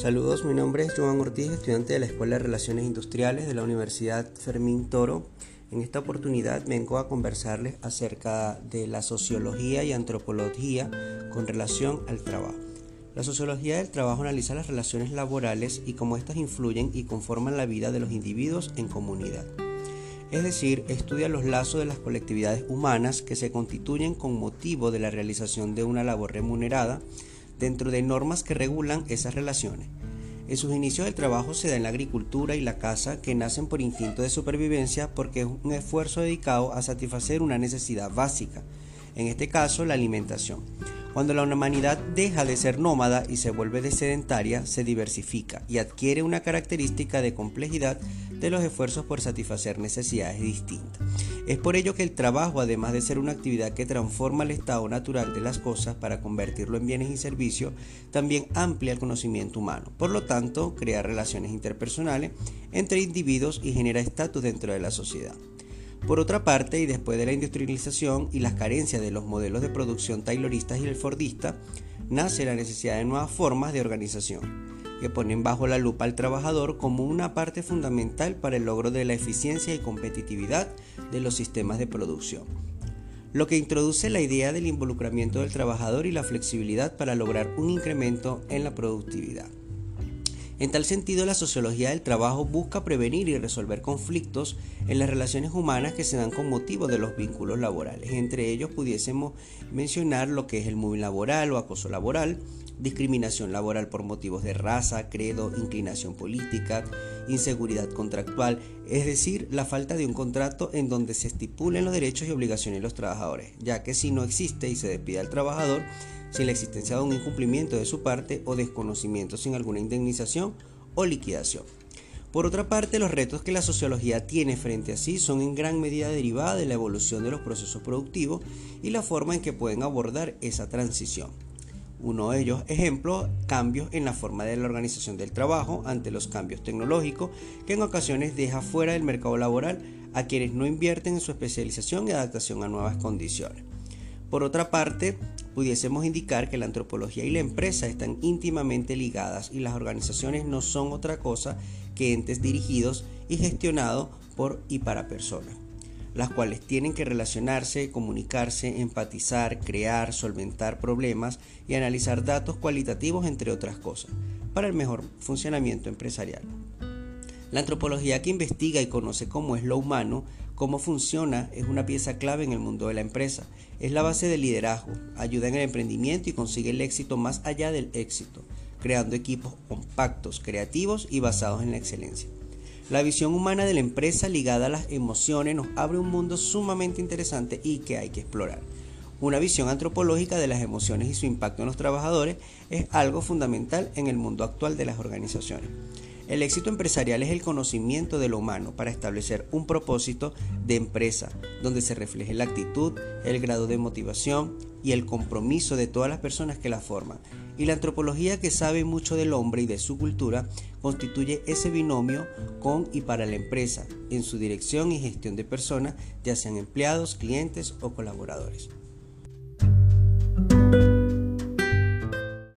Saludos, mi nombre es Joan Ortiz, estudiante de la Escuela de Relaciones Industriales de la Universidad Fermín Toro. En esta oportunidad vengo a conversarles acerca de la sociología y antropología con relación al trabajo. La sociología del trabajo analiza las relaciones laborales y cómo éstas influyen y conforman la vida de los individuos en comunidad. Es decir, estudia los lazos de las colectividades humanas que se constituyen con motivo de la realización de una labor remunerada dentro de normas que regulan esas relaciones. En sus inicios el trabajo se da en la agricultura y la caza que nacen por instinto de supervivencia porque es un esfuerzo dedicado a satisfacer una necesidad básica, en este caso la alimentación. Cuando la humanidad deja de ser nómada y se vuelve de sedentaria, se diversifica y adquiere una característica de complejidad de los esfuerzos por satisfacer necesidades distintas. Es por ello que el trabajo, además de ser una actividad que transforma el estado natural de las cosas para convertirlo en bienes y servicios, también amplia el conocimiento humano. Por lo tanto, crea relaciones interpersonales entre individuos y genera estatus dentro de la sociedad. Por otra parte, y después de la industrialización y las carencias de los modelos de producción tayloristas y el fordista, nace la necesidad de nuevas formas de organización que ponen bajo la lupa al trabajador como una parte fundamental para el logro de la eficiencia y competitividad de los sistemas de producción. Lo que introduce la idea del involucramiento del trabajador y la flexibilidad para lograr un incremento en la productividad. En tal sentido, la sociología del trabajo busca prevenir y resolver conflictos en las relaciones humanas que se dan con motivo de los vínculos laborales. Entre ellos pudiésemos mencionar lo que es el movimiento laboral o acoso laboral, discriminación laboral por motivos de raza, credo, inclinación política, inseguridad contractual, es decir, la falta de un contrato en donde se estipulen los derechos y obligaciones de los trabajadores, ya que si no existe y se despide al trabajador, sin la existencia de un incumplimiento de su parte o desconocimiento sin alguna indemnización o liquidación. Por otra parte, los retos que la sociología tiene frente a sí son en gran medida derivados de la evolución de los procesos productivos y la forma en que pueden abordar esa transición. Uno de ellos, ejemplo, cambios en la forma de la organización del trabajo ante los cambios tecnológicos que en ocasiones deja fuera del mercado laboral a quienes no invierten en su especialización y adaptación a nuevas condiciones. Por otra parte, pudiésemos indicar que la antropología y la empresa están íntimamente ligadas y las organizaciones no son otra cosa que entes dirigidos y gestionados por y para personas, las cuales tienen que relacionarse, comunicarse, empatizar, crear, solventar problemas y analizar datos cualitativos, entre otras cosas, para el mejor funcionamiento empresarial. La antropología que investiga y conoce cómo es lo humano, cómo funciona, es una pieza clave en el mundo de la empresa. Es la base del liderazgo, ayuda en el emprendimiento y consigue el éxito más allá del éxito, creando equipos compactos, creativos y basados en la excelencia. La visión humana de la empresa ligada a las emociones nos abre un mundo sumamente interesante y que hay que explorar. Una visión antropológica de las emociones y su impacto en los trabajadores es algo fundamental en el mundo actual de las organizaciones. El éxito empresarial es el conocimiento de lo humano para establecer un propósito de empresa donde se refleje la actitud, el grado de motivación y el compromiso de todas las personas que la forman. Y la antropología que sabe mucho del hombre y de su cultura constituye ese binomio con y para la empresa en su dirección y gestión de personas, ya sean empleados, clientes o colaboradores.